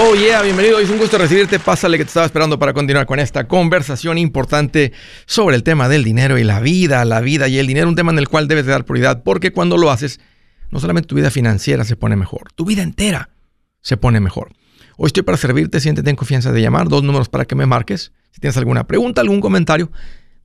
Oh yeah, bienvenido. Es un gusto recibirte. Pásale que te estaba esperando para continuar con esta conversación importante sobre el tema del dinero y la vida, la vida y el dinero, un tema en el cual debes de dar prioridad porque cuando lo haces, no solamente tu vida financiera se pone mejor, tu vida entera se pone mejor. Hoy estoy para servirte, siéntete en confianza de llamar, dos números para que me marques. Si tienes alguna pregunta, algún comentario,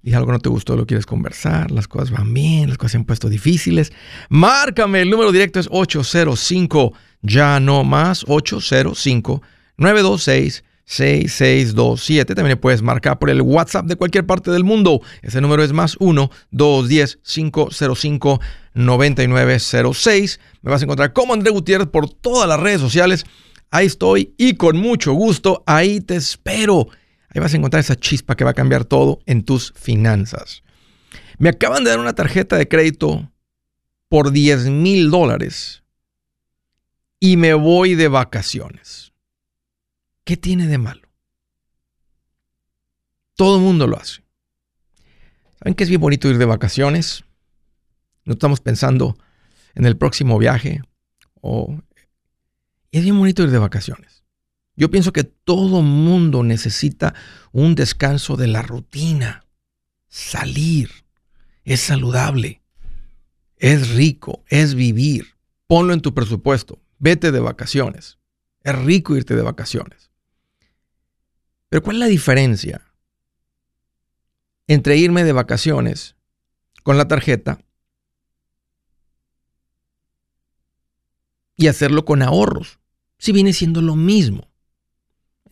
dije algo no te gustó, lo quieres conversar, las cosas van bien, las cosas se han puesto difíciles, márcame, el número directo es 805 ya no más 805 926 6627. También puedes marcar por el WhatsApp de cualquier parte del mundo. Ese número es más 1-210-505-9906. Me vas a encontrar como André Gutiérrez por todas las redes sociales. Ahí estoy y con mucho gusto, ahí te espero. Ahí vas a encontrar esa chispa que va a cambiar todo en tus finanzas. Me acaban de dar una tarjeta de crédito por 10 mil dólares y me voy de vacaciones. ¿Qué tiene de malo? Todo el mundo lo hace. ¿Saben que es bien bonito ir de vacaciones? No estamos pensando en el próximo viaje. O... Es bien bonito ir de vacaciones. Yo pienso que todo mundo necesita un descanso de la rutina. Salir. Es saludable. Es rico. Es vivir. Ponlo en tu presupuesto vete de vacaciones. Es rico irte de vacaciones. Pero ¿cuál es la diferencia entre irme de vacaciones con la tarjeta y hacerlo con ahorros? Si viene siendo lo mismo.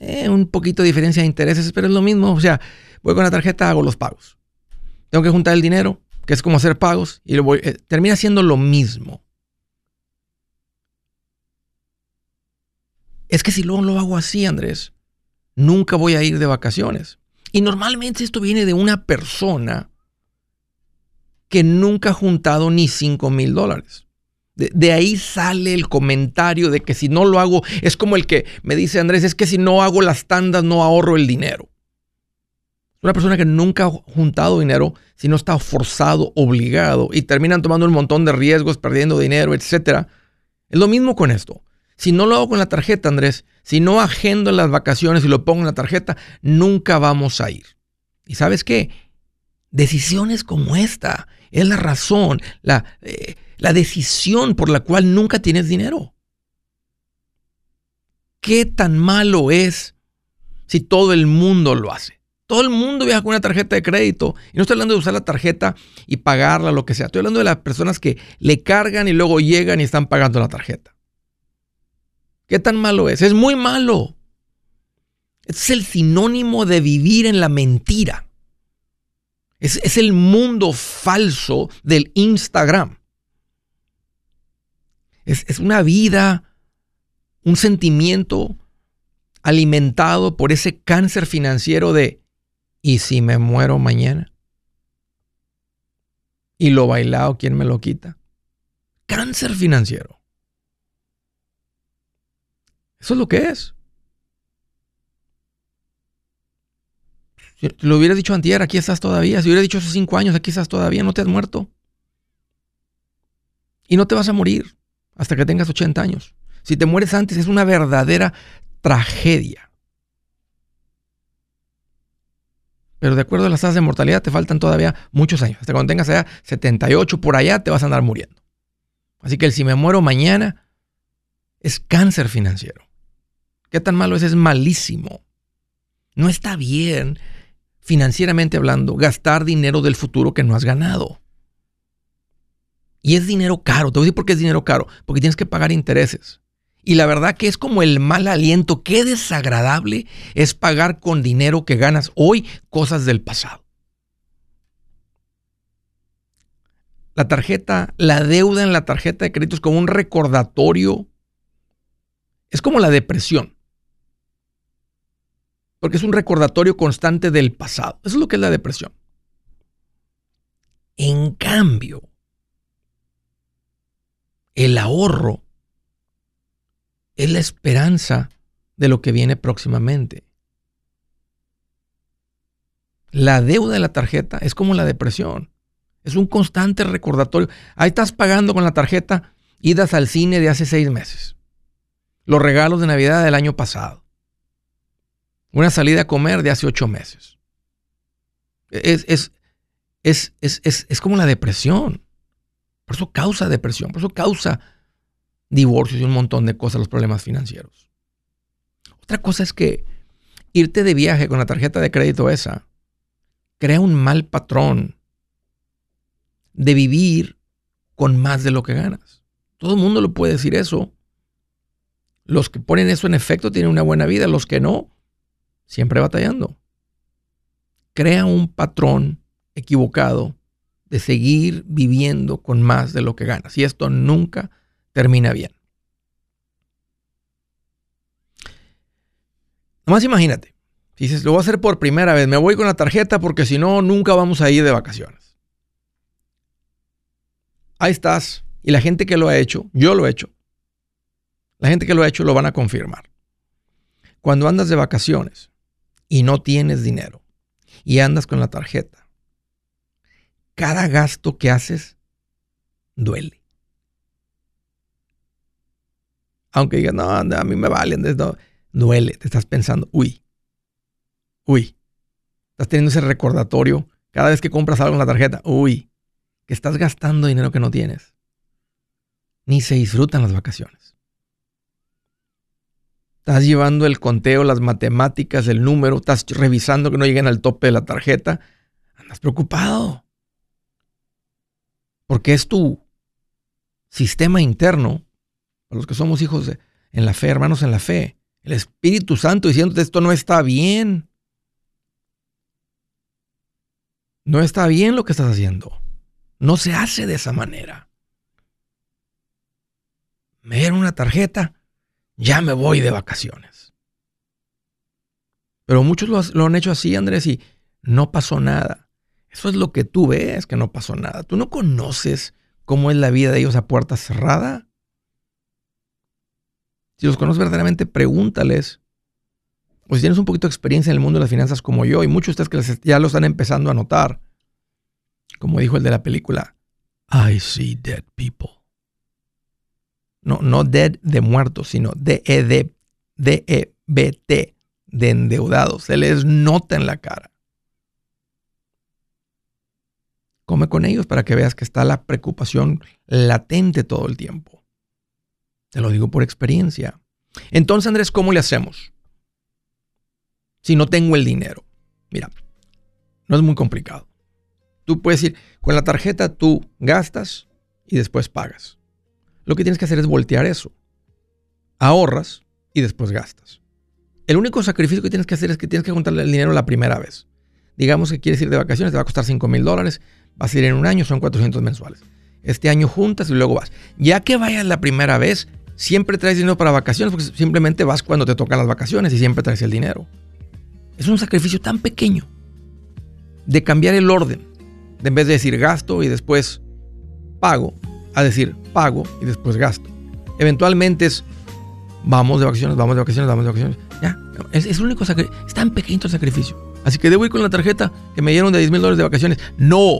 Eh, un poquito de diferencia de intereses, pero es lo mismo. O sea, voy con la tarjeta, hago los pagos. Tengo que juntar el dinero, que es como hacer pagos, y eh, termina siendo lo mismo. Es que si luego lo hago así, Andrés, nunca voy a ir de vacaciones. Y normalmente esto viene de una persona que nunca ha juntado ni 5 mil dólares. De, ahí sale el comentario de que si no lo hago, es como el que me dice Andrés, es que si no hago las tandas no ahorro el dinero. Una persona que nunca ha juntado dinero, si no está forzado, obligado, y terminan tomando un montón de riesgos, perdiendo dinero, etc. Es lo mismo con esto. Si no lo hago con la tarjeta, Andrés, si no agendo en las vacaciones y lo pongo en la tarjeta, nunca vamos a ir. ¿Y sabes qué? Decisiones como esta es la razón, la, eh, la decisión por la cual nunca tienes dinero. ¿Qué tan malo es si todo el mundo lo hace? Todo el mundo viaja con una tarjeta de crédito. Y no estoy hablando de usar la tarjeta y pagarla, lo que sea. Estoy hablando de las personas que le cargan y luego llegan y están pagando la tarjeta. ¿Qué tan malo es? Es muy malo. Es el sinónimo de vivir en la mentira. Es, el mundo falso del Instagram. Es, es una vida, un sentimiento alimentado por ese cáncer financiero de ¿y si me muero mañana? Y lo bailado, ¿quién me lo quita? Cáncer financiero. Eso es lo que es. Si lo hubieras dicho antier, aquí estás todavía. Si hubieras dicho hace cinco años, aquí estás todavía, no te has muerto. Y no te vas a morir hasta que tengas 80 años. Si te mueres antes, es una verdadera tragedia. Pero de acuerdo a las tasas de mortalidad, te faltan todavía muchos años. Hasta cuando tengas allá 78 por allá, te vas a andar muriendo. Así que el si me muero mañana es cáncer financiero. ¿Qué tan malo es? Es malísimo. No está bien, financieramente hablando, gastar dinero del futuro que no has ganado. Y es dinero caro. Te voy a decir por qué es dinero caro. Porque tienes que pagar intereses. Y la verdad que es como el mal aliento. Qué desagradable es pagar con dinero que ganas hoy cosas del pasado. La tarjeta, la deuda en la tarjeta de crédito es como un recordatorio. Es como la depresión porque es un recordatorio constante del pasado. Eso es lo que es la depresión. En cambio, el ahorro es la esperanza de lo que viene próximamente. La deuda de la tarjeta es como la depresión. Es un constante recordatorio. Ahí estás pagando con la tarjeta idas al cine de hace seis meses. los regalos de Navidad del año pasado. Una salida a comer de hace ocho meses. Es, es, es, es, como la depresión. Por eso causa depresión, por eso causa divorcios y un montón de cosas, los problemas financieros. Otra cosa es que irte de viaje con la tarjeta de crédito esa crea un mal patrón de vivir con más de lo que ganas. Todo el mundo lo puede decir eso. Los que ponen eso en efecto tienen una buena vida, los que no, siempre batallando. Crea un patrón equivocado de seguir viviendo con más de lo que ganas. Y esto nunca termina bien. Nomás imagínate, si dices, lo voy a hacer por primera vez, me voy con la tarjeta porque si no, nunca vamos a ir de vacaciones. Ahí estás. Y la gente que lo ha hecho, yo lo he hecho. La gente que lo ha hecho lo van a confirmar. Cuando andas de vacaciones y no tienes dinero y andas con la tarjeta, cada gasto que haces duele. Aunque digas, no, a mí me valen, duele, te estás pensando, uy, uy, estás teniendo ese recordatorio cada vez que compras algo en la tarjeta, uy, que estás gastando dinero que no tienes. Ni se disfrutan las vacaciones. Estás llevando el conteo, las matemáticas, el número, estás revisando que no lleguen al tope de la tarjeta. Andas preocupado. Porque es tu sistema interno, los que somos hijos en la fe, hermanos en la fe, el Espíritu Santo diciéndote esto no está bien. No está bien lo que estás haciendo. No se hace de esa manera. Me dieron una tarjeta, ya me voy de vacaciones. Pero muchos lo han hecho así, Andrés, y no pasó nada. Eso es lo que tú ves, que no pasó nada. Tú no conoces cómo es la vida de ellos a puerta cerrada. Si los conoces verdaderamente, pregúntales. O si tienes un poquito de experiencia en el mundo de las finanzas como yo, y muchos de ustedes que ya lo están empezando a notar, como dijo el de la película, I see dead people. No, no dead de muertos, sino D-E-B-T, de endeudados. Se les nota en la cara. Come con ellos para que veas que está la preocupación latente todo el tiempo. Te lo digo por experiencia. Entonces, Andrés, ¿cómo le hacemos? Si no tengo el dinero. Mira, no es muy complicado. Tú puedes ir con la tarjeta, tú gastas y después pagas. Lo que tienes que hacer es voltear eso. Ahorras y después gastas. El único sacrificio que tienes que hacer es que tienes que juntarle el dinero la primera vez. Digamos que quieres ir de vacaciones, te va a costar 5 mil dólares. Vas a ir en un año, son 400 mensuales. Este año juntas y luego vas. Ya que vayas la primera vez, siempre traes dinero para vacaciones porque simplemente vas cuando te tocan las vacaciones y siempre traes el dinero. Es un sacrificio tan pequeño de cambiar el orden. De en vez de decir gasto y después pago, a decir pago y después gasto. Eventualmente es vamos de vacaciones, vamos de vacaciones, vamos de vacaciones. Ya, es, es el único sacrificio. Es tan pequeño el sacrificio. Así que debo ir con la tarjeta que me dieron de 10 mil dólares de vacaciones. No,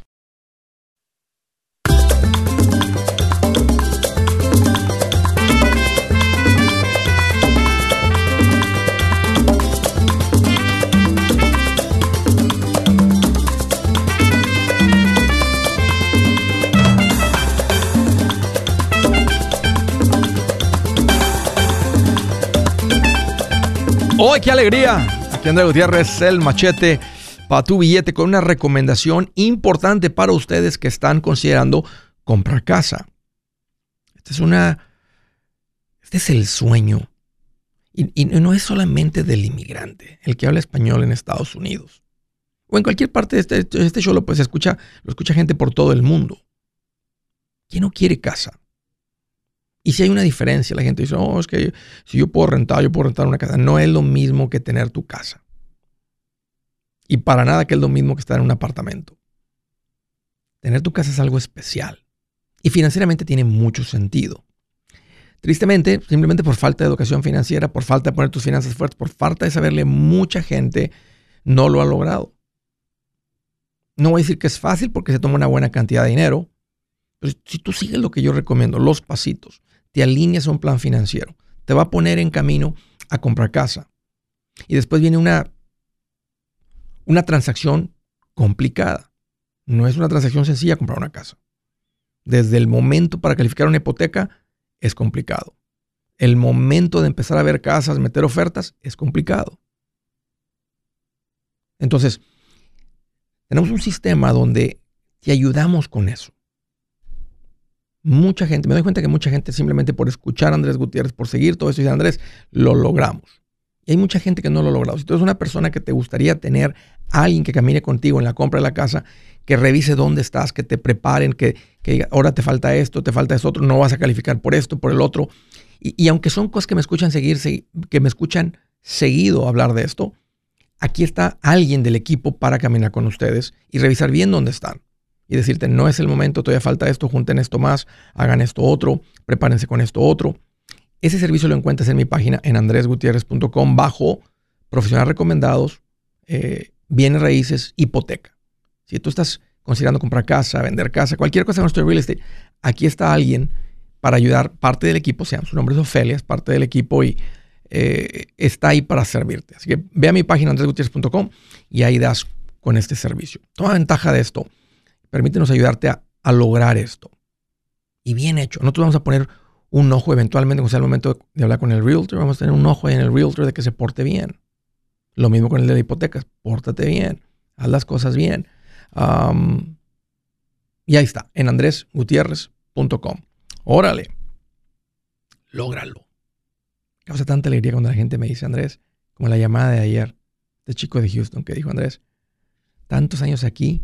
¡Oh, qué alegría! Aquí Andrés Gutiérrez, el machete para tu billete con una recomendación importante para ustedes que están considerando comprar casa. Este es una. Este es el sueño. Y, no es solamente del inmigrante, el que habla español en Estados Unidos. O en cualquier parte de este, este show lo, pues, escucha, lo escucha gente por todo el mundo. ¿Quién no quiere casa? Y si hay una diferencia, la gente dice, oh, es que si yo puedo rentar, yo puedo rentar una casa. No es lo mismo que tener tu casa. Y para nada que es lo mismo que estar en un apartamento. Tener tu casa es algo especial. Y financieramente tiene mucho sentido. Tristemente, simplemente por falta de educación financiera, por falta de poner tus finanzas fuertes, por falta de saberle, mucha gente no lo ha logrado. No voy a decir que es fácil porque se toma una buena cantidad de dinero, pero si tú sigues lo que yo recomiendo, los pasitos, te alineas a un plan financiero, te va a poner en camino a comprar casa. Y después viene una, una transacción complicada. No es una transacción sencilla comprar una casa. Desde el momento para calificar una hipoteca es complicado. El momento de empezar a ver casas, meter ofertas, es complicado. Entonces, tenemos un sistema donde te ayudamos con eso. Mucha gente, me doy cuenta que mucha gente simplemente por escuchar a Andrés Gutiérrez, por seguir todo eso, dice Andrés, lo logramos. Y hay mucha gente que no lo ha logrado. Si tú eres una persona que te gustaría tener alguien que camine contigo en la compra de la casa, que revise dónde estás, que te preparen, que, diga, ahora te falta esto, te falta eso otro, no vas a calificar por esto, por el otro. Y, y aunque son cosas que me escuchan seguir, que me escuchan seguido hablar de esto, aquí está alguien del equipo para caminar con ustedes y revisar bien dónde están y decirte, no es el momento, todavía falta esto, junten esto más, hagan esto otro, prepárense con esto otro. Ese servicio lo encuentras en mi página en andresgutierrez.com bajo profesionales recomendados, eh, bienes raíces, hipoteca. Si tú estás considerando comprar casa, vender casa, cualquier cosa en nuestro real estate, aquí está alguien para ayudar, parte del equipo, sea, su nombre es Ofelia, es parte del equipo y eh, está ahí para servirte. Así que ve a mi página andresgutierrez.com y ahí das con este servicio. Toma ventaja de esto permítenos ayudarte a, lograr esto. Y bien hecho. Nosotros vamos a poner un ojo eventualmente, cuando sea el momento de hablar con el realtor, vamos a tener un ojo en el realtor de que se porte bien. Lo mismo con el de hipotecas, pórtate bien, haz las cosas bien. y ahí está, en andresgutierrez.com. Órale, lógralo. Causa tanta alegría cuando la gente me dice, Andrés, como la llamada de ayer, de chico de Houston que dijo, Andrés, tantos años aquí,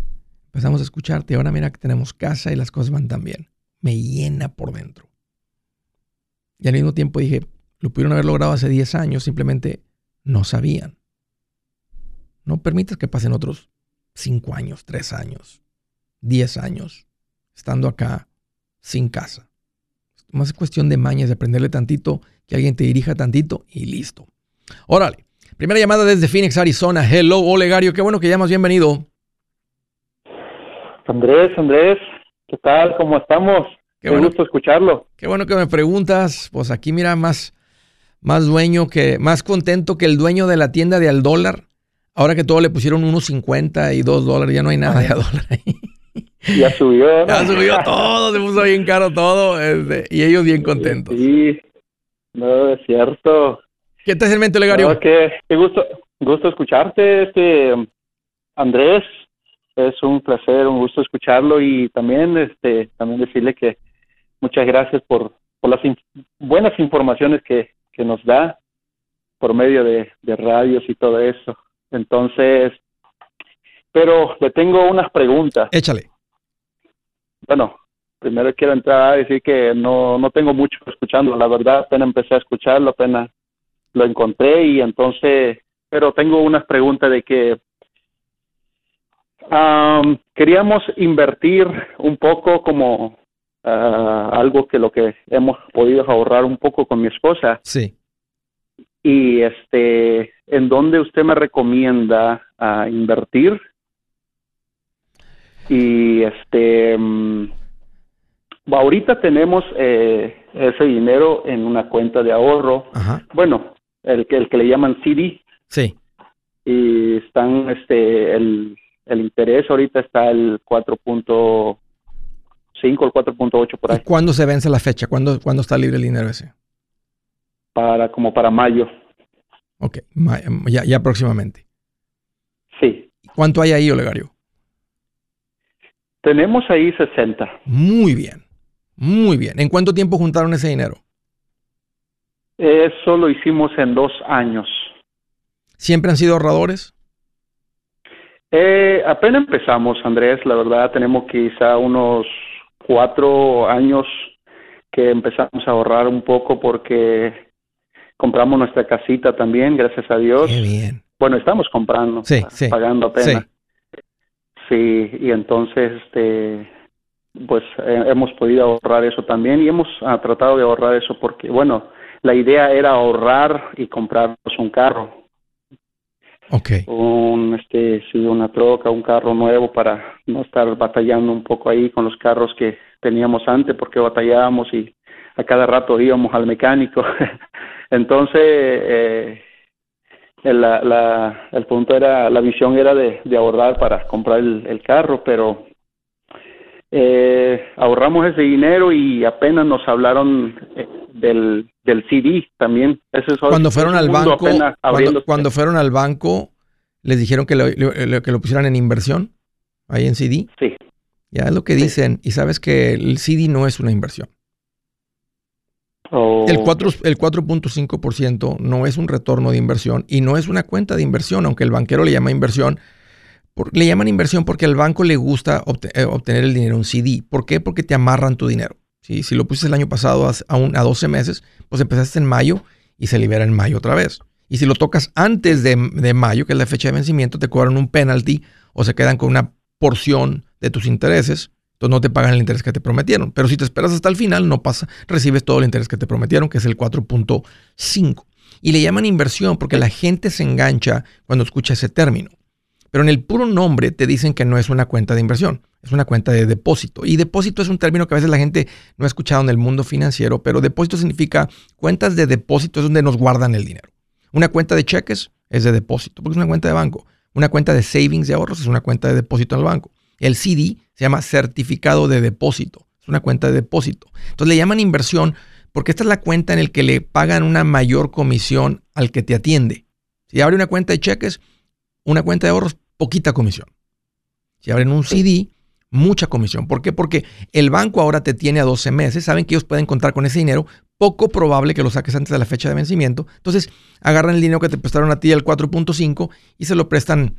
empezamos a escucharte. Ahora mira que tenemos casa y las cosas van tan bien. Me llena por dentro. Y al mismo tiempo dije, lo pudieron haber logrado hace 10 años, simplemente no sabían. No permitas que pasen otros 5 años, 3 años, 10 años, estando acá sin casa. Más es cuestión de mañas, de aprenderle tantito, que alguien te dirija tantito y listo. Órale. Primera llamada desde Phoenix, Arizona. Hello, Olegario. Qué bueno que llamas. Bienvenido. Andrés, Andrés, ¿qué tal? ¿Cómo estamos? Qué bueno, gusto escucharlo. Qué bueno que me preguntas. Pues aquí mira, más, más dueño que, más contento que el dueño de la tienda de al dólar. Ahora que todo le pusieron unos 50 y 2 dólares, ya no hay nada de a dólar ahí. Ya subió. Ya subió todo, se puso bien caro todo. Este, y ellos bien contentos. Sí, no, es cierto. ¿Qué te hace el mente, Legario? qué, gusto, gusto escucharte, este Andrés. Es un placer, un gusto escucharlo y también, este, también decirle que muchas gracias por, por las buenas informaciones que, que nos da por medio de, de radios y todo eso. Entonces, pero le tengo unas preguntas. Échale. Bueno, primero quiero entrar a decir que no, no tengo mucho escuchando, la verdad, apenas empecé a escucharlo, apenas lo encontré y entonces, pero tengo unas preguntas de que queríamos invertir un poco como ah, algo que lo que hemos podido ahorrar un poco con mi esposa. Sí. Y este, ¿en dónde usted me recomienda uh, invertir? Y este, mm, ahorita tenemos eh, ese dinero en una cuenta de ahorro. Bueno, el que, el que le llaman CD. Sí. Y están, este, el, el interés ahorita está el 4.5, el 4.8 por ahí. ¿Cuándo se vence la fecha? ¿Cuándo, ¿Cuándo está libre el dinero ese? Para, como para mayo. Ok, ya, ya próximamente. Sí. ¿Cuánto hay ahí, Olegario? Tenemos ahí 60. Muy bien, muy bien. ¿En cuánto tiempo juntaron ese dinero? Eso lo hicimos en dos años. ¿Siempre han sido ahorradores? Eh, apenas empezamos, Andrés. La verdad, tenemos quizá unos cuatro años que empezamos a ahorrar un poco porque compramos nuestra casita también, gracias a Dios. Qué bien. Bueno, estamos comprando, sí, sí, pagando apenas. Sí, y entonces, este, pues eh, hemos podido ahorrar eso también y hemos ah, tratado de ahorrar eso porque, bueno, la idea era ahorrar y comprarnos un carro. Okay. Un, este, una troca, un carro nuevo para no estar batallando un poco ahí con los carros que teníamos antes porque batallábamos y a cada rato íbamos al mecánico. Entonces, eh, la, la, el punto era, la visión era de, ahorrar para comprar el, carro, pero eh, ahorramos ese dinero y apenas nos hablaron eh, del, del CD también. cuando fueron al banco, cuando, fueron al banco, les dijeron que lo, que lo pusieran en inversión, ahí en CD. Sí. Ya es lo que dicen, y sabes que el CD no es una inversión. El 4.5% el no es un retorno de inversión y no es una cuenta de inversión, aunque el banquero le llama inversión. le llaman inversión porque al banco le gusta eh, obtener el dinero en CD. ¿Por qué? Porque te amarran tu dinero. Si lo pusiste el año pasado a, a 12 meses, pues empezaste en mayo y se libera en mayo otra vez. Y si lo tocas antes de, de mayo, que es la fecha de vencimiento, te cobran un penalty o se quedan con una porción de tus intereses entonces no te pagan el interés que te prometieron. Pero si te esperas hasta el final, no pasa, recibes todo el interés que te prometieron, que es el 4.5. Y le llaman inversión porque la gente se engancha cuando escucha ese término. Pero en el puro nombre te dicen que no es una cuenta de inversión, es una cuenta de depósito. Y depósito es un término que a veces la gente no ha escuchado en el mundo financiero, pero depósito significa cuentas de depósito, es donde nos guardan el dinero. Una cuenta de cheques es de depósito, porque es una cuenta de banco. Una cuenta de savings de ahorros es una cuenta de depósito el banco. El CD se llama certificado de depósito. Es una cuenta de depósito. Entonces le llaman inversión porque esta es la cuenta en la que le pagan una mayor comisión al que te atiende. Si abre una cuenta de cheques, una cuenta de ahorros, poquita comisión. Si abren un CD, mucha comisión. ¿Por qué? Porque el banco ahora te tiene a 12 meses, saben que ellos pueden contar con ese dinero, poco probable que lo saques antes de la fecha de vencimiento. Entonces, agarran el dinero que te prestaron a ti, el 4.5, y se lo prestan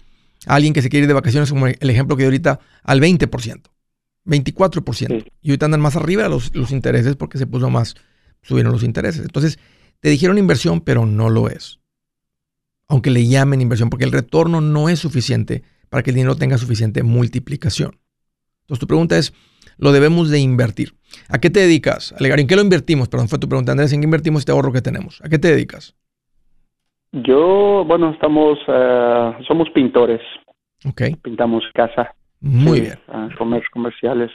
alguien que se quiere ir de vacaciones, como el ejemplo que dio ahorita, al 20%, 24%. Y ahorita andan más arriba los, los intereses porque se puso más, subieron los intereses. Entonces, te dijeron inversión, pero no lo es. Aunque le llamen inversión, porque el retorno no es suficiente para que el dinero tenga suficiente multiplicación. Entonces, tu pregunta es, ¿lo debemos de invertir? ¿A qué te dedicas? Alegar, ¿en qué lo invertimos? Perdón, fue tu pregunta, Andrés, ¿en qué invertimos este ahorro que tenemos? ¿A qué te dedicas? Yo, bueno, estamos, uh, somos pintores. Ok. Pintamos casa. Muy bien. Uh, comerciales,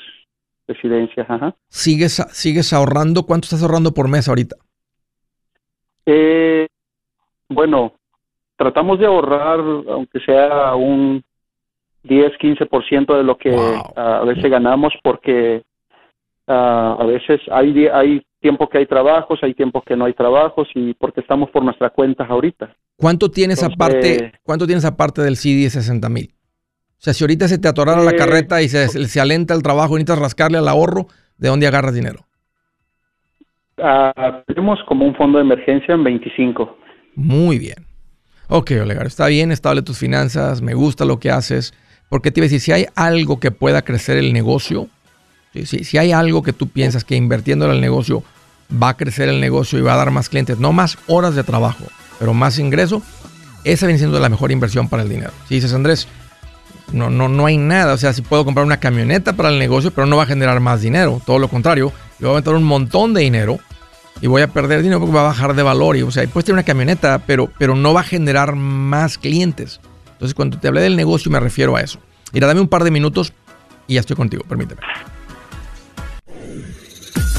residencias, ajá. ¿Sigues, ¿Sigues ahorrando? ¿Cuánto estás ahorrando por mes ahorita? Eh, bueno, tratamos de ahorrar, aunque sea un 10, 15% de lo que a veces ganamos porque a veces hay, hay tiempo que hay trabajos, hay tiempos que no hay trabajos y porque estamos por nuestras cuentas ahorita. ¿Cuánto tienes aparte, cuánto tienes aparte del CD de 60 mil? O sea, si ahorita se te atorara la eh, carreta y se, se, alenta el trabajo y necesitas rascarle al ahorro, ¿de dónde agarras dinero? Ah, tenemos como un fondo de emergencia en 25. Muy bien. Ok, Olegar, está bien, estable tus finanzas, me gusta lo que haces. Porque te iba a decir, si hay algo que pueda crecer el negocio, si, si hay algo que tú piensas que invirtiendo en el negocio va a crecer el negocio y va a dar más clientes, no más horas de trabajo, pero más ingreso, esa viene siendo la mejor inversión para el dinero. Si dices, Andrés, no, no, no hay nada. O sea, si puedo comprar una camioneta para el negocio, pero no va a generar más dinero. Todo lo contrario, le voy a meter un montón de dinero y voy a perder dinero porque va a bajar de valor. Y, o sea, puedes tener una camioneta, pero, pero no va a generar más clientes. Entonces, cuando te hablé del negocio, me refiero a eso. Mira, dame un par de minutos y ya estoy contigo, permíteme.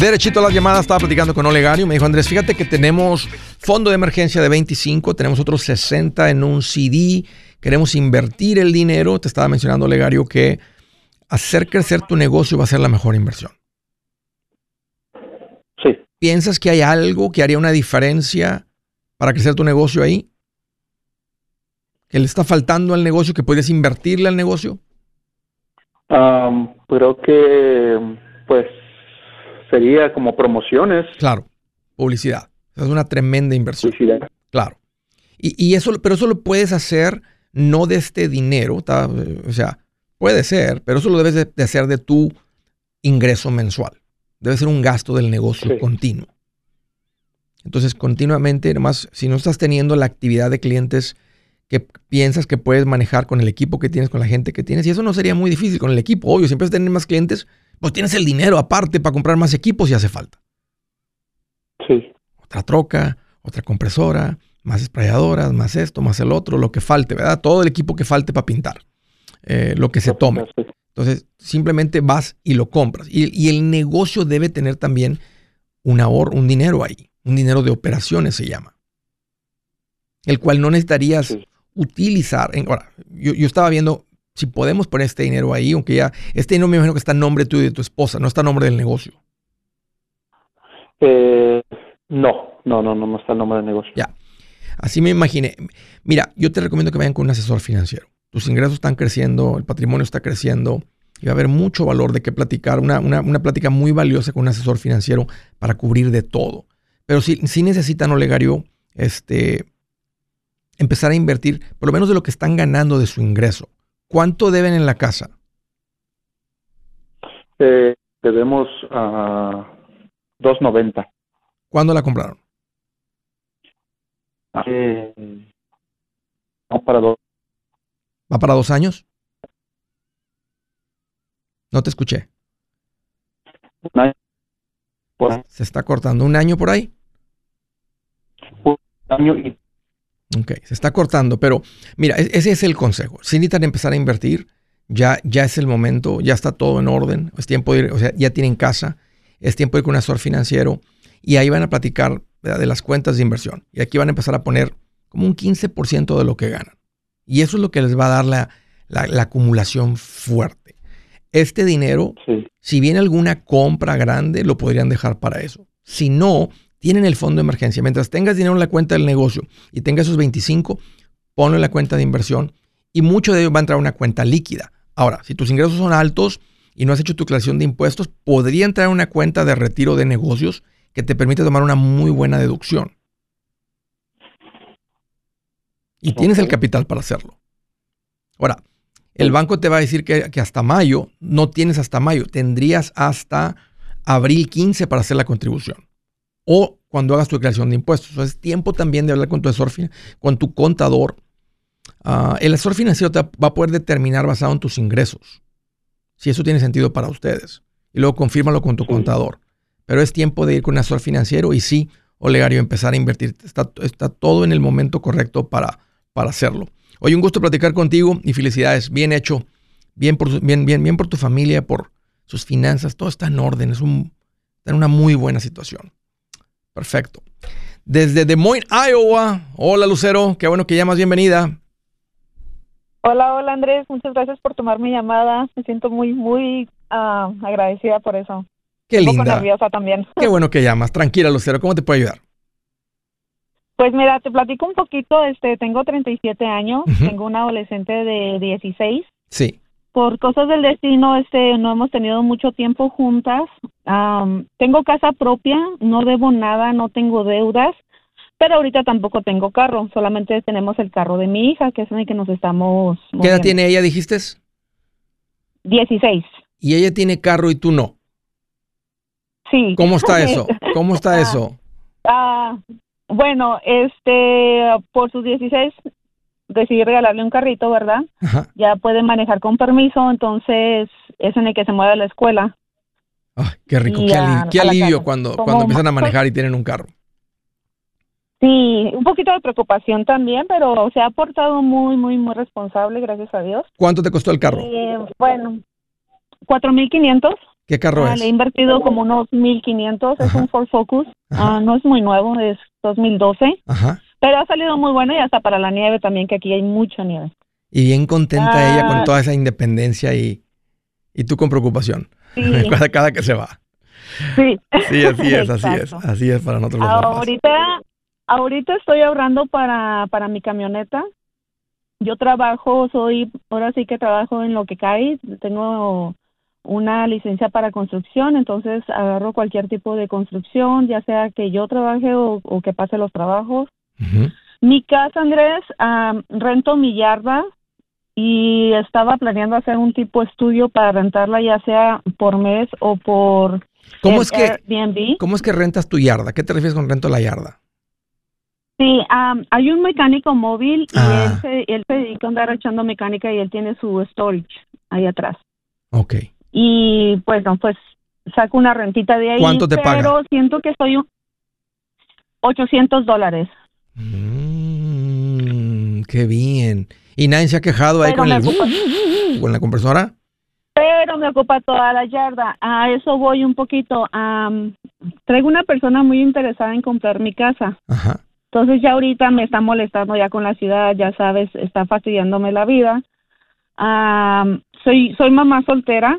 Derechito a las llamadas, estaba platicando con Olegario. Me dijo, Andrés, fíjate que tenemos fondo de emergencia de 25, tenemos otros 60 en un CD, queremos invertir el dinero. Te estaba mencionando, Olegario, que hacer crecer tu negocio va a ser la mejor inversión. Sí. ¿Piensas que hay algo que haría una diferencia para crecer tu negocio ahí? ¿Que le está faltando al negocio, que puedes invertirle al negocio? creo que, pues, sería como promociones. Claro, publicidad. Es una tremenda inversión. Publicidad. Claro. Y, eso, pero eso lo puedes hacer no de este dinero, o sea, puede ser, pero eso lo debes de, hacer de tu ingreso mensual. Debe ser un gasto del negocio continuo. Entonces, continuamente, además, si no estás teniendo la actividad de clientes que piensas que puedes manejar con el equipo que tienes, con la gente que tienes, y eso no sería muy difícil con el equipo, obvio, siempre a tener más clientes, pues tienes el dinero aparte para comprar más equipos si hace falta. Sí. Otra troca, otra compresora, más esprayadoras, más esto, más el otro, lo que falte, ¿verdad? Todo el equipo que falte para pintar, eh, lo que se tome. Entonces, simplemente vas y lo compras. Y, el negocio debe tener también un ahorro, un dinero ahí, un dinero de operaciones se llama, el cual no necesitarías utilizar. ahora, yo, yo, estaba viendo si podemos poner este dinero ahí, aunque ya este dinero me imagino que está en nombre tuyo y de tu esposa, no está en nombre del negocio. Eh, no, no, no, no, está en nombre del negocio. Ya, así me imaginé. Mira, yo te recomiendo que vayan con un asesor financiero. Tus ingresos están creciendo, el patrimonio está creciendo y va a haber mucho valor de qué platicar, una, una, plática muy valiosa con un asesor financiero para cubrir de todo. Pero si sí necesitan, Olegario, este, empezar a invertir por lo menos de lo que están ganando de su ingreso. ¿Cuánto deben en la casa? Eh, debemos a 2.90. ¿Cuándo la compraron? Eh, para dos. ¿Va para dos años? No te escuché. Un año. Se está cortando. ¿Un año por ahí? Un año y Ok, se está cortando, pero mira, e-, ese es el consejo. Si necesitan empezar a invertir, ya, ya es el momento, ya está todo en orden, es tiempo de ir, o sea, ya tienen casa, es tiempo de ir con un asesor financiero y ahí van a platicar de las cuentas de inversión. Y aquí van a empezar a poner como un 15% de lo que ganan. Y eso es lo que les va a dar la, la acumulación fuerte. este dinero, si viene alguna compra grande, lo podrían dejar para eso. Si no, tienen el fondo de emergencia. Mientras tengas dinero en la cuenta del negocio y tengas esos 25, ponlo en la cuenta de inversión y mucho de ello va a entrar a una cuenta líquida. Ahora, si tus ingresos son altos y no has hecho tu declaración de impuestos, podría entrar a una cuenta de retiro de negocios que te permite tomar una muy buena deducción. Y tienes el capital para hacerlo. Ahora, el banco te va a decir que, que, hasta mayo, no tienes hasta mayo, tendrías hasta abril 15 para hacer la contribución. O cuando hagas tu declaración de impuestos. es tiempo también de hablar con tu asesor, con tu contador. Ah, el asesor financiero te va a poder determinar basado en tus ingresos. Si eso tiene sentido para ustedes. Y luego confírmalo con tu contador. Pero es tiempo de ir con un asesor financiero y sí, Olegario, empezar a invertir. Está, está todo en el momento correcto para, para hacerlo. Hoy un gusto platicar contigo y felicidades. Bien hecho. Bien por, bien, bien, bien por tu familia, por sus finanzas. Todo está en orden. Es un, está en una muy buena situación. Perfecto. Desde Des Moines, Iowa. Hola, Lucero. Qué bueno que llamas. Bienvenida. Hola, hola, Andrés. Muchas gracias por tomar mi llamada. Me siento muy, muy ah, agradecida por eso. Qué un linda. Poco nerviosa también. Qué bueno que llamas. Tranquila, Lucero. ¿Cómo te puedo ayudar? Pues mira, te platico un poquito, este, tengo 37 años, tengo una adolescente de 16. Sí. Por cosas del destino, este, no hemos tenido mucho tiempo juntas. tengo casa propia, no debo nada, no tengo deudas, pero ahorita tampoco tengo carro, solamente tenemos el carro de mi hija, que es en el que nos estamos. ¿Qué edad tiene ella, dijiste? 16. ¿Y ella tiene carro y tú no? Sí. ¿Cómo está eso? ¿Cómo está ah, eso? Ah, bueno, este, por sus 16 decidí regalarle un carrito, ¿verdad? Ya puede manejar con permiso, entonces es en el que se mueve a la escuela. Ay, qué rico, qué, alivio cuando, cuando empiezan a manejar y tienen un carro. Sí, un poquito de preocupación también, pero se ha portado muy, muy, muy responsable, gracias a Dios. ¿Cuánto te costó el carro? Eh, bueno, 4.500. ¿Qué carro ah, es? Le he invertido como unos 1500, es un Ford Focus. Ah, no es muy nuevo, es 2012. Ajá. Pero ha salido muy bueno y hasta para la nieve también, que aquí hay mucha nieve. Y bien contenta ella con ah. toda esa independencia y, y tú con preocupación. Sí. cada, que se va. Sí. Sí, así es, así es. Así es para nosotros los Ahorita, ahorita estoy ahorrando para, para mi camioneta. Yo trabajo, soy, ahora sí que trabajo en lo que cae. Tengo una licencia para construcción, entonces agarro cualquier tipo de construcción, ya sea que yo trabaje o, que pase los trabajos. Mi casa, Andrés, rento mi yarda y estaba planeando hacer un tipo estudio para rentarla ya sea por mes o por ¿Cómo es que, Airbnb. ¿Cómo es que rentas tu yarda? ¿Qué te refieres con rento la yarda? Sí, hay un mecánico móvil y ah. él, se, él se dedica a andar echando mecánica y él tiene su storage ahí atrás. Ok. Y bueno, pues saco una rentita de ahí. ¿Cuánto te pero siento que soy 800 dólares. Mm, qué bien. ¿Y nadie se ha quejado ahí con, la compresora? Pero me ocupa toda la yarda. A eso voy un poquito. traigo una persona muy interesada en comprar mi casa. Ajá. Entonces ya ahorita me está molestando ya con la ciudad, ya sabes, está fastidiándome la vida. soy, soy mamá soltera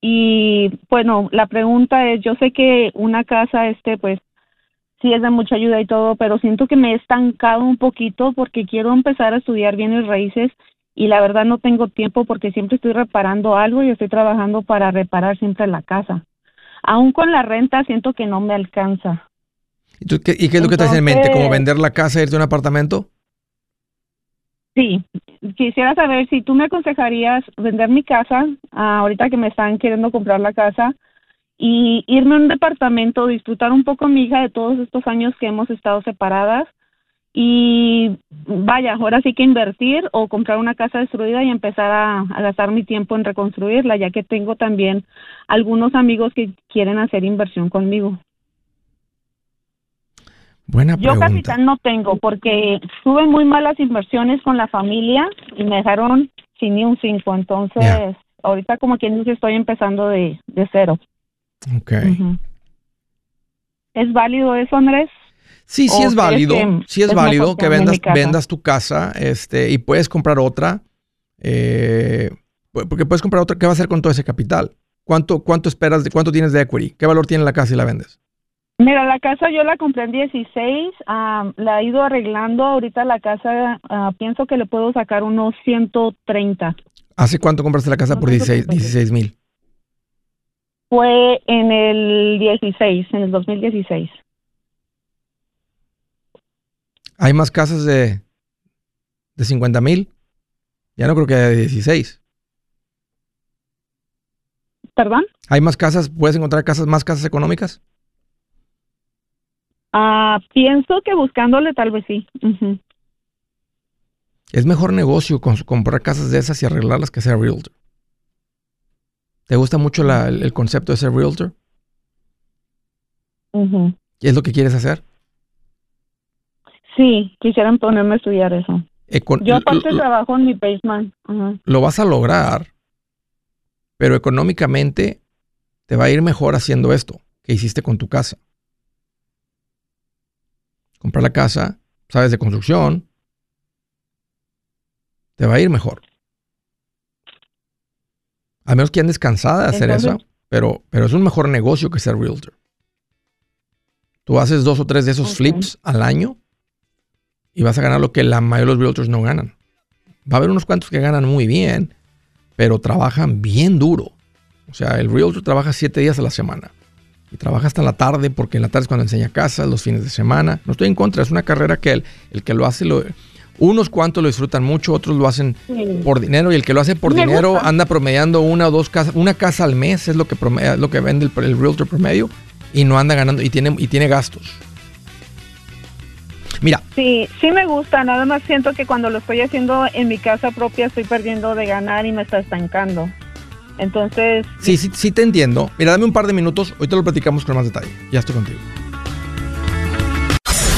y bueno, la pregunta es, yo sé que una casa, este, pues, sí es de mucha ayuda y todo, pero siento que me he estancado un poquito porque quiero empezar a estudiar bienes raíces y la verdad no tengo tiempo porque siempre estoy reparando algo y estoy trabajando para reparar siempre la casa. Aún con la renta siento que no me alcanza. ¿Y, qué, es lo que hace en mente? ¿Como vender la casa y irte a un apartamento? Sí, quisiera saber si tú me aconsejarías vender mi casa, ah, ahorita que me están queriendo comprar la casa, y irme a un departamento, disfrutar un poco mi hija de todos estos años que hemos estado separadas y vaya, ahora sí que invertir o comprar una casa destruida y empezar a, a, gastar mi tiempo en reconstruirla, ya que tengo también algunos amigos que quieren hacer inversión conmigo. Buena Yo capital no tengo porque tuve muy malas inversiones con la familia y me dejaron sin ni un cinco. Entonces, ahorita como quien dice, estoy empezando de, de cero. Ok. ¿Es válido eso, Andrés? Sí, sí es válido. sí es, válido que vendas, vendas tu casa este, y puedes comprar otra. Eh, Porque puedes comprar otra. ¿Qué va a hacer con todo ese capital? ¿Cuánto, cuánto esperas, de cuánto tienes de equity? ¿Qué valor tiene la casa si la vendes? Mira, la casa yo la compré en 16, la he ido arreglando. Ahorita la casa ah, pienso que le puedo sacar unos 130. ¿Hace cuánto compraste la casa por 16 mil? Fue en el 16, en el 2016. ¿Hay más casas de, de 50 mil? Ya no creo que haya de 16. ¿Perdón? ¿Hay más casas? ¿Puedes encontrar casas, más casas económicas? Ah, pienso que buscándole tal vez sí. Es mejor negocio comprar casas de esas y arreglarlas que ser realtor. ¿Te gusta mucho el, concepto de ser realtor? ¿Y es lo que quieres hacer? Sí, quisieran ponerme a estudiar eso. Yo aparte trabajo en mi basement. Lo vas a lograr, pero económicamente te va a ir mejor haciendo esto que hiciste con tu casa comprar la casa, sabes de construcción, te va a ir mejor. A menos que andes cansada de hacer eso, pero, pero es un mejor negocio que ser realtor. Tú haces dos o tres de esos flips al año y vas a ganar lo que la mayoría de los realtors no ganan. Va a haber unos cuantos que ganan muy bien, pero trabajan bien duro. O sea, el realtor trabaja siete días a la semana y trabaja hasta la tarde porque en la tarde es cuando enseña casas, los fines de semana. No estoy en contra, es una carrera que el, el que lo hace, lo, unos cuantos lo disfrutan mucho, otros lo hacen por dinero y el que lo hace por dinero anda promediando una o dos casas, una casa al mes es lo que, promedia, lo que vende el, realtor promedio y no anda ganando y tiene, y tiene gastos. Mira. Sí, sí me gusta, nada más siento que cuando lo estoy haciendo en mi casa propia estoy perdiendo de ganar y me está estancando. Entonces... Sí, sí, sí te entiendo. Mira, dame un par de minutos, hoy te lo platicamos con más detalle. Ya estoy contigo.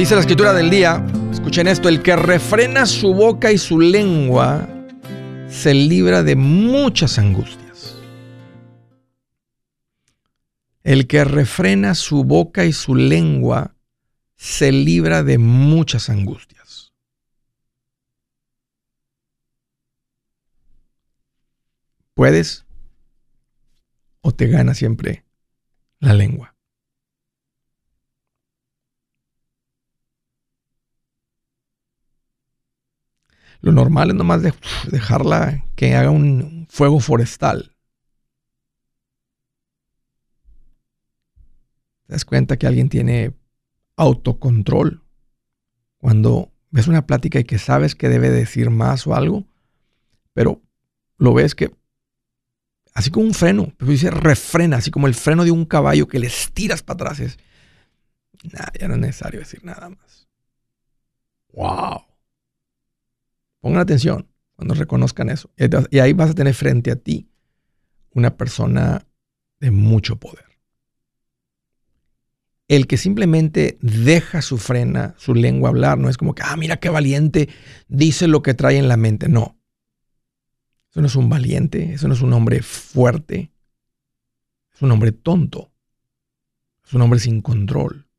Dice la escritura del día, escuchen esto, el que refrena su boca y su lengua se libra de muchas angustias. El que refrena su boca y su lengua se libra de muchas angustias. ¿Puedes o te gana siempre la lengua? Lo normal es nomás dejarla que haga un fuego forestal. Te das cuenta que alguien tiene autocontrol. Cuando ves una plática y que sabes que debe decir más o algo, pero lo ves que, así como un freno, pero dice refrena, así como el freno de un caballo que le estiras para atrás, es, ya no es necesario decir nada más. ¡Wow! Pongan atención cuando reconozcan eso. Y ahí vas a tener frente a ti una persona de mucho poder. El que simplemente deja su frena, su lengua hablar, no es como que, ah, mira qué valiente, dice lo que trae en la mente. No. Eso no es un valiente, eso no es un hombre fuerte. Es un hombre tonto. Es un hombre sin control.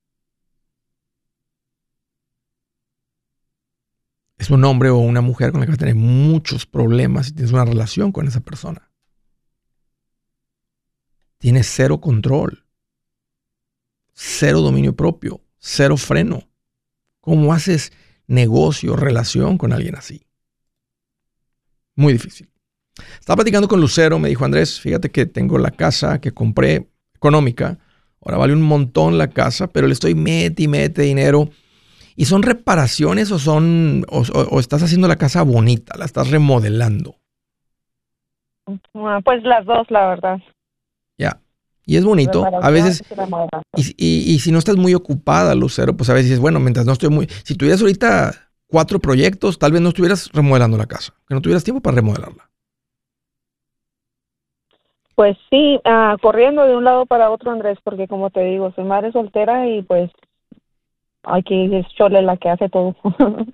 Es un hombre o una mujer con la que vas a tener muchos problemas si tienes una relación con esa persona. tienes cero control, cero dominio propio, cero freno. ¿Cómo haces negocio, relación con alguien así? Muy difícil. Estaba platicando con Lucero, me dijo Andrés, fíjate que tengo la casa que compré económica, ahora vale un montón la casa, pero le estoy mete y mete dinero. ¿Y son reparaciones o son o estás haciendo la casa bonita, la estás remodelando? Ah, pues las dos, la verdad. Ya. Y es bonito. A veces, y, y, si no estás muy ocupada, Lucero, pues a veces dices, bueno, mientras no estoy muy... Si tuvieras ahorita cuatro proyectos, tal vez no estuvieras remodelando la casa, que no tuvieras tiempo para remodelarla. Pues sí, ah, corriendo de un lado para otro, Andrés, porque como te digo, soy madre soltera y pues aquí es Chole la que hace todo.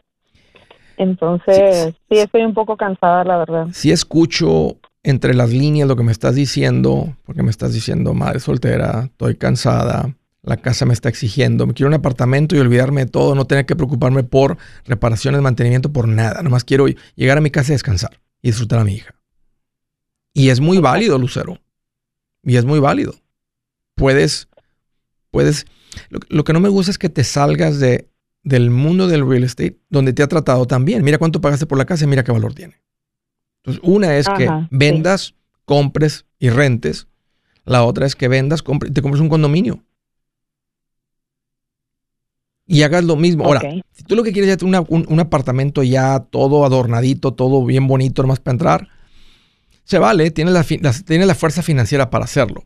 Entonces, sí, estoy un poco cansada, la verdad. Sí escucho entre las líneas lo que me estás diciendo, porque me estás diciendo, madre soltera, estoy cansada, la casa me está exigiendo, me quiero un apartamento y olvidarme de todo, no tener que preocuparme por reparaciones, mantenimiento, por nada. Nomás quiero llegar a mi casa y descansar y disfrutar a mi hija. Y es muy válido, Lucero. Y es muy válido. Puedes, puedes, lo, lo que no me gusta es que te salgas de, del mundo del real estate donde te ha tratado tan bien. Mira cuánto pagaste por la casa y mira qué valor tiene. Entonces, una es que vendas, compres y rentes. La otra es que vendas, compres, te compres un condominio. Y hagas lo mismo. Ahora, si tú lo que quieres es un, un, apartamento ya todo adornadito, todo bien bonito, nomás para entrar, se vale, tienes la, la fuerza financiera para hacerlo.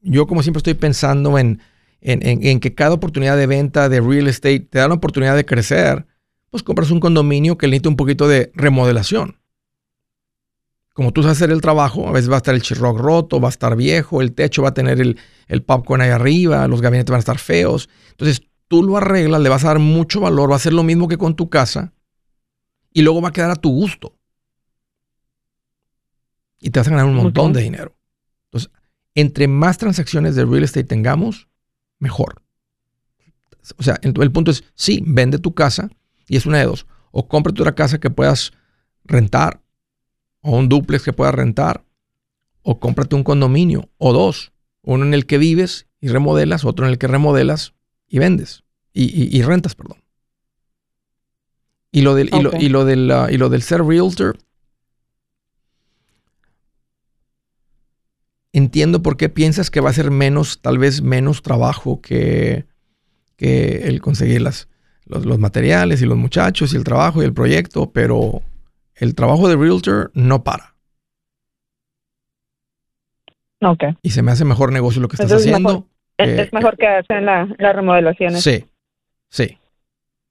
Yo, como siempre, estoy pensando en, en, en, que cada oportunidad de venta de real estate te da la oportunidad de crecer, pues compras un condominio que necesita un poquito de remodelación como tú sabes hacer el trabajo, a veces va a estar el chirroc roto, va a estar viejo, el techo va a tener el, el popcorn ahí arriba, los gabinetes van a estar feos. Entonces tú lo arreglas, le vas a dar mucho valor, va a ser lo mismo que con tu casa y luego va a quedar a tu gusto. Y te vas a ganar un montón de dinero. Entonces, entre más transacciones de real estate tengamos, mejor. O sea, el, punto es, sí, vende tu casa y es una de dos. O cómprate otra casa que puedas rentar o un duplex que puedas rentar, o cómprate un condominio, o dos, uno en el que vives y remodelas, otro en el que remodelas y vendes, y, rentas, perdón. Y lo del, y, lo, y lo del, y lo del ser realtor, entiendo por qué piensas que va a ser menos, tal vez menos trabajo que, que el conseguir las, los, los, materiales y los muchachos y el trabajo y el proyecto, pero el trabajo de realtor no para. Ok. Y se me hace mejor negocio lo que estás haciendo. es mejor que hacen las remodelaciones. Sí, sí.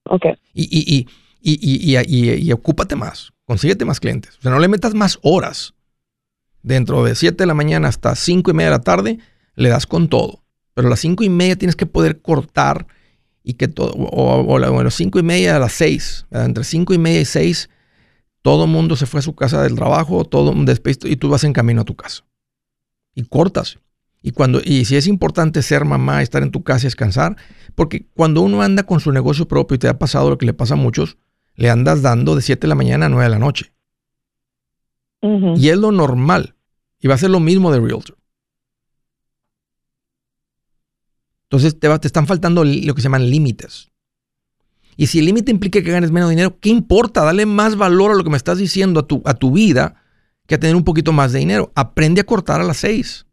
Ok. Y, y, y, y, y, ocúpate más, consíguete más clientes. O sea, no le metas más horas. Dentro de 7 de la mañana hasta 5 y media de la tarde, le das con todo. Pero a las 5 y media tienes que poder cortar y que todo, o, o, a las 5 y media a las 6, entre 5 y media y 6 todo mundo se fue a su casa del trabajo, todo un despecho y tú vas en camino a tu casa. Y cortas. Y, cuando, y si es importante ser mamá, estar en tu casa y descansar, porque cuando uno anda con su negocio propio y te ha pasado lo que le pasa a muchos, le andas dando de 7 de la mañana a 9 de la noche. Y es lo normal. Y va a ser lo mismo de Realtor. Entonces te, te están faltando lo que se llaman límites. Y si el límite implica que ganes menos dinero, ¿qué importa? Dale más valor a lo que me estás diciendo a tu, a tu vida que a tener un poquito más de dinero. Aprende a cortar a las seis.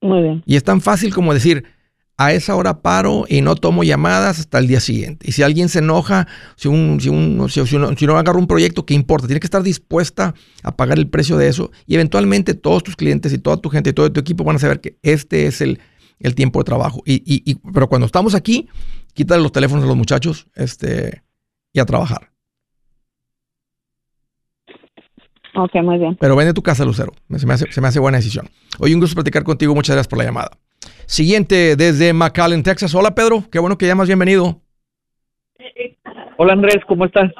Muy bien. Y es tan fácil como decir, a esa hora paro y no tomo llamadas hasta el día siguiente. Y si alguien se enoja, si, un, si, un, si, uno, si no agarra un proyecto, ¿qué importa? Tiene que estar dispuesta a pagar el precio de eso. Y eventualmente todos tus clientes y toda tu gente y todo tu equipo van a saber que este es el, el tiempo de trabajo. Y, y, pero cuando estamos aquí, quítale los teléfonos a los muchachos este, y a trabajar. Ok, muy bien. Pero vende tu casa, Lucero. Se me hace, se me hace buena decisión. Hoy un gusto platicar contigo. Muchas gracias por la llamada. Siguiente, desde McAllen, Texas. Hola, Pedro. Qué bueno que llamas. Bienvenido. Hola, Andrés. ¿Cómo estás?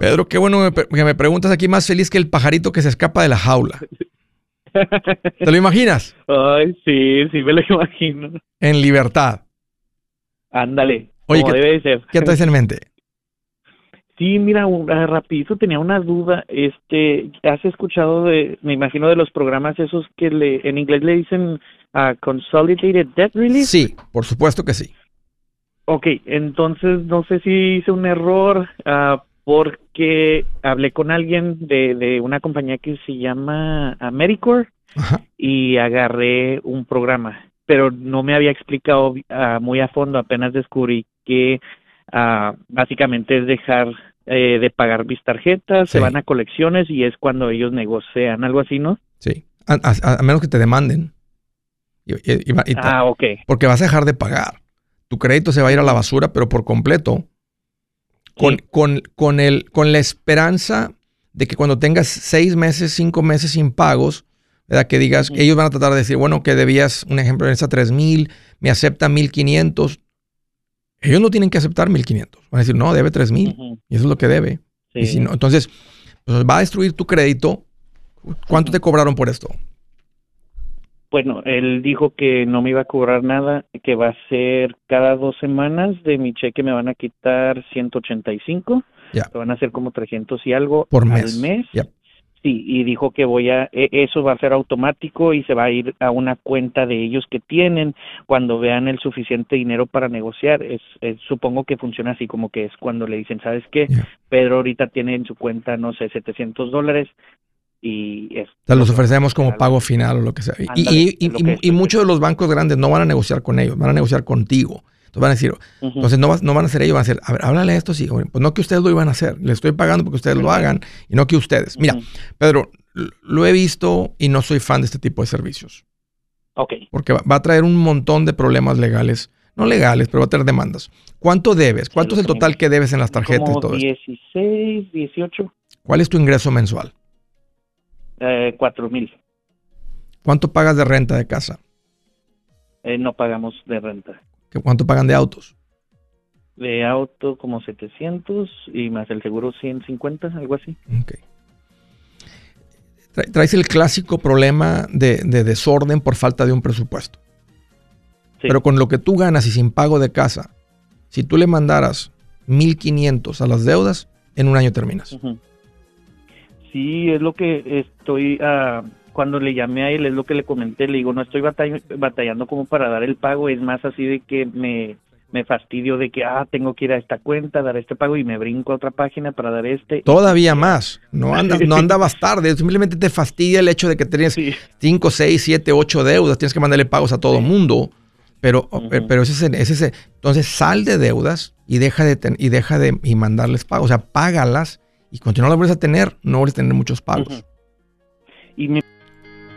Pedro, qué bueno que me preguntas aquí más feliz que el pajarito que se escapa de la jaula. ¿Te lo imaginas? Ay, sí, sí me lo imagino. En libertad. Ándale. Oye, ¿qué, debe ser. ¿qué traes en mente? Sí, mira, un- ah, rapidito tenía una duda. Este, ¿has escuchado de, me imagino de los programas esos que le, en inglés le dicen ah, Consolidated Debt Relief? Sí, por supuesto que sí. Ok, entonces no sé si hice un error ah, porque hablé con alguien de, de una compañía que se llama Americorps Ajá. y agarré un programa, pero no me había explicado muy a fondo, apenas descubrí que básicamente es dejar eh, de pagar mis tarjetas, se van a colecciones y es cuando ellos negocian, algo así, ¿no? Sí. A, a- a menos que te demanden. Y- y- Ah, ok. porque vas a dejar de pagar. Tu crédito se va a ir a la basura, pero por completo. Con, Sí. con, con, el, con la esperanza de que cuando tengas seis meses, cinco meses sin pagos, ¿verdad? que digas, ellos van a tratar de decir, bueno, que debías, un ejemplo, en esa tres mil, me acepta 1500. Ellos no tienen que aceptar 1500. Van a decir, no, debe tres mil. Ujú, Y eso es lo que debe. sí. Y si no, entonces, pues va a destruir tu crédito. ¿Cuánto te cobraron por esto? Bueno, él dijo que no me iba a cobrar nada, que va a ser cada dos semanas de mi cheque me van a quitar 185, Ya. que van a ser como 300 y algo Por al mes. mes. Sí, y dijo que voy a, e- eso va a ser automático y se va a ir a una cuenta de ellos que tienen cuando vean el suficiente dinero para negociar. Es, es- supongo que funciona así como que es cuando le dicen, ¿sabes qué? Pedro ahorita tiene en su cuenta, no sé, 700 dólares y es Te los ofrecemos como pago final o lo que sea. Ándale, y- y muchos de los bancos grandes no van a negociar con ellos, van a negociar contigo. Entonces van a decir, entonces no, vas- no van a hacer ellos, van a decir, a ver, háblale a esto, sí. Pues no que ustedes lo iban a hacer, les estoy pagando porque ustedes lo hagan y no que ustedes. Mira. Pedro, lo he visto y no soy fan de este tipo de servicios, Ok. porque va, va a traer un montón de problemas legales, no legales, pero va a traer demandas. ¿Cuánto debes? ¿Cuánto es el total que debes en las tarjetas y como todo esto? 16, 18, ¿Cuál es tu ingreso mensual? eh, 4 mil. ¿Cuánto pagas de renta de casa? Eh, no pagamos de renta. ¿Qué- ¿Cuánto pagan de autos? De auto como 700 y más el seguro 150, algo así. Ok. Tra- Traes el clásico problema de, de desorden por falta de un presupuesto. Sí. Pero con lo que tú ganas y sin pago de casa, si tú le mandaras 1500 a las deudas, en un año terminas. Sí, es lo que estoy, ah, cuando le llamé a él, es lo que le comenté, le digo, no estoy batall- batallando como para dar el pago, es más así de que me, me fastidio de que, ah, tengo que ir a esta cuenta, dar este pago y me brinco a otra página para dar este. Todavía más. No, andas, no andabas tarde. Simplemente te fastidia el hecho de que tienes Sí. 5, 6, 7, 8 deudas. Tienes que mandarle pagos a todo mundo. Pero, Ujú. pero ese, es- ese, es- entonces sal de deudas y deja de ten- y deja de y mandarles pagos. O sea, págalas y cuando no las vuelves a tener, no vuelves a tener muchos pagos. Y me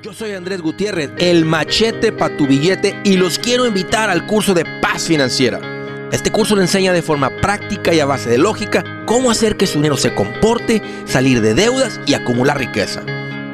Yo soy Andrés Gutiérrez, el machete para tu billete y los quiero invitar al curso de paz financiera. Este curso le enseña de forma práctica y a base de lógica cómo hacer que su dinero se comporte, salir de deudas y acumular riqueza.